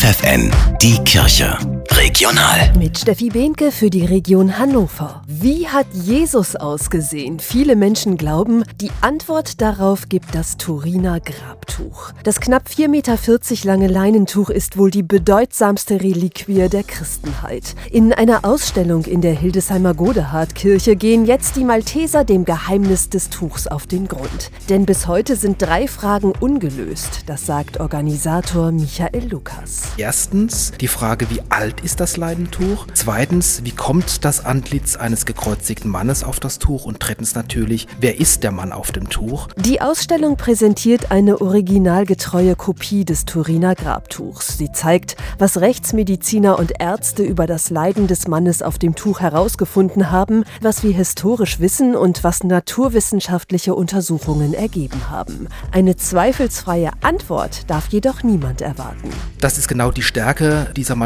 FFN, die Kirche. Regional. Mit Steffi Behnke für die Region Hannover. Wie hat Jesus ausgesehen? Viele Menschen glauben, die Antwort darauf gibt das Turiner Grabtuch. Das knapp 4,40 Meter lange Leinentuch ist wohl die bedeutsamste Reliquie der Christenheit. In einer Ausstellung in der Hildesheimer Godehardkirche gehen jetzt die Malteser dem Geheimnis des Tuchs auf den Grund. Denn bis heute sind drei Fragen ungelöst, das sagt Organisator Michael Lukas. Erstens die Frage, wie alt ist das Leinentuch? Zweitens, wie kommt das Antlitz eines gekreuzigten Mannes auf das Tuch? Und drittens natürlich, wer ist der Mann auf dem Tuch? Die Ausstellung präsentiert eine originalgetreue Kopie des Turiner Grabtuchs. Sie zeigt, was Rechtsmediziner und Ärzte über das Leiden des Mannes auf dem Tuch herausgefunden haben, was wir historisch wissen und was naturwissenschaftliche Untersuchungen ergeben haben. Eine zweifelsfreie Antwort darf jedoch niemand erwarten. Das ist genau die Stärke dieser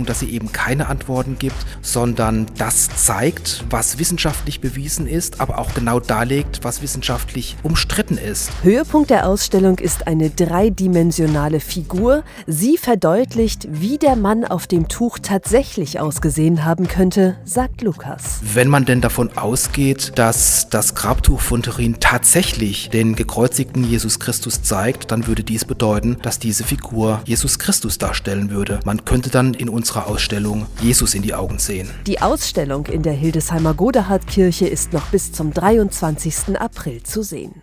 Malteser-Ausstellung, dass sie eben keine Antworten gibt, sondern das zeigt, was wissenschaftlich bewiesen ist, aber auch genau darlegt, was wissenschaftlich umstritten ist. Höhepunkt der Ausstellung ist eine dreidimensionale Figur. Sie verdeutlicht, wie der Mann auf dem Tuch tatsächlich ausgesehen haben könnte, sagt Lukas. Wenn man denn davon ausgeht, dass das Grabtuch von Turin tatsächlich den gekreuzigten Jesus Christus zeigt, dann würde dies bedeuten, dass diese Figur Jesus Christus darstellen würde. Man könnte dann in unserer Ausstellung Jesus in die Augen sehen. Die Ausstellung in der Hildesheimer Godehardkirche ist noch bis zum 23. April zu sehen.